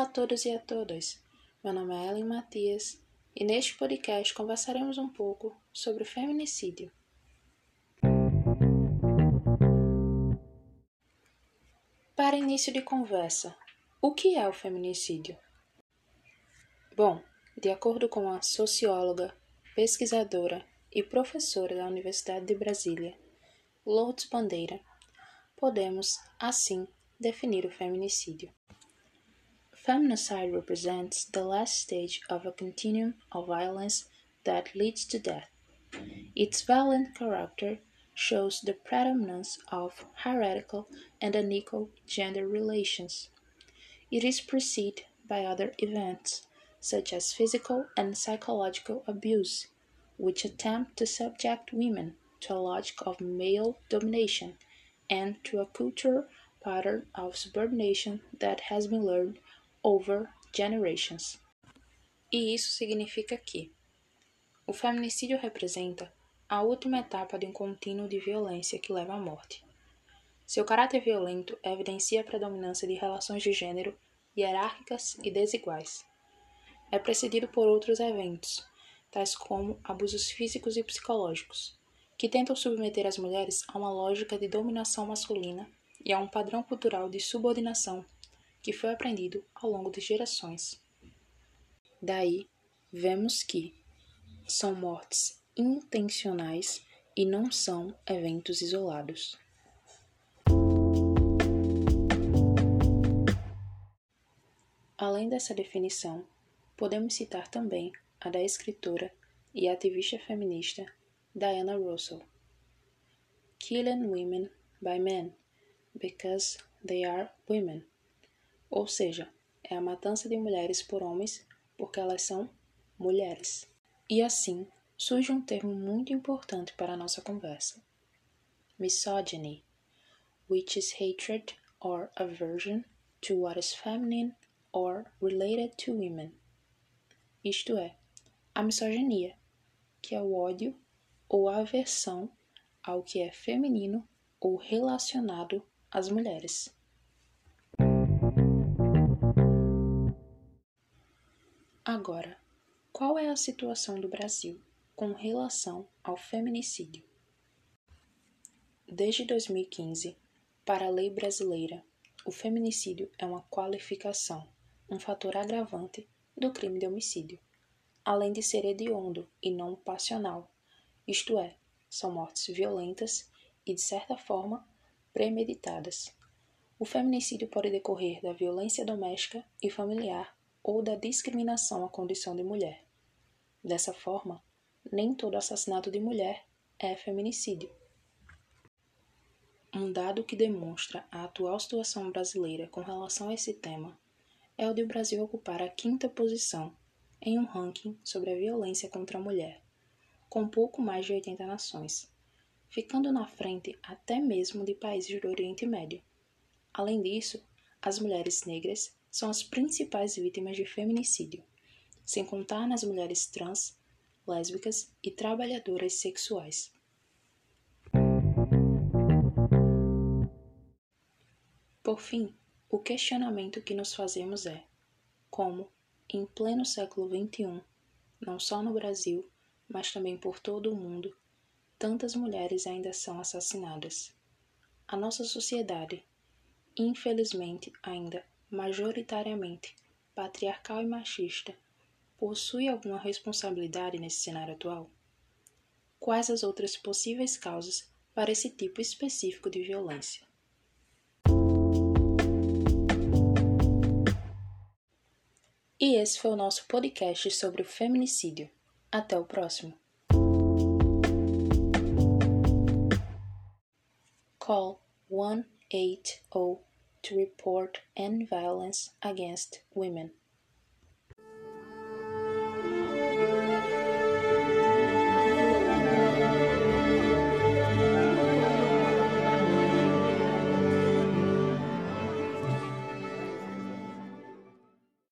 Olá a todos e a todas. Meu nome é Ellen Matias e neste podcast conversaremos um pouco sobre o feminicídio. Para início de conversa, o que é o feminicídio? Bom, de acordo com a socióloga, pesquisadora e professora da Universidade de Brasília, Lourdes Bandeira, podemos, assim, definir o feminicídio. Feminicide represents the last stage of a continuum of violence that leads to death. Its violent character shows the predominance of hierarchical and unequal gender relations. It is preceded by other events, such as physical and psychological abuse, which attempt to subject women to a logic of male domination and to a cultural pattern of subordination that has been learned over generations. E isso significa que o feminicídio representa a última etapa de um contínuo de violência que leva à morte. Seu caráter violento evidencia a predominância de relações de gênero hierárquicas e desiguais. É precedido por outros eventos, tais como abusos físicos e psicológicos, que tentam submeter as mulheres a uma lógica de dominação masculina e a um padrão cultural de subordinação que foi aprendido ao longo de gerações. Daí, vemos que são mortes intencionais e não são eventos isolados. Além dessa definição, podemos citar também a da escritora e ativista feminista Diana Russell. Killing women by men because they are women ou seja, é a matança de mulheres por homens porque elas são mulheres. E assim surge um termo muito importante para a nossa conversa: misogyny, which is hatred or aversion to what is feminine or related to women. Isto é, a misoginia, que é o ódio ou a aversão ao que é feminino ou relacionado às mulheres. Agora, qual é a situação do Brasil com relação ao feminicídio? Desde 2015, para a lei brasileira, o feminicídio é uma qualificação, um fator agravante do crime de homicídio, além de ser hediondo e não passional, isto é, são mortes violentas e, de certa forma, premeditadas. O feminicídio pode decorrer da violência doméstica e familiar ou da discriminação à condição de mulher. Dessa forma, nem todo assassinato de mulher é feminicídio. Um dado que demonstra a atual situação brasileira com relação a esse tema é o de o Brasil ocupar a quinta posição em um ranking sobre a violência contra a mulher, com pouco mais de 80 nações, ficando na frente até mesmo de países do Oriente Médio. Além disso, as mulheres negras são as principais vítimas de feminicídio, sem contar nas mulheres trans, lésbicas e trabalhadoras sexuais. Por fim, o questionamento que nos fazemos é: como, em pleno século XXI, não só no Brasil, mas também por todo o mundo, tantas mulheres ainda são assassinadas? A nossa sociedade, infelizmente, ainda majoritariamente patriarcal e machista, possui alguma responsabilidade nesse cenário atual? Quais as outras possíveis causas para esse tipo específico de violência? E esse foi o nosso podcast sobre o feminicídio. Até o próximo. Call 180 to report any violence against women.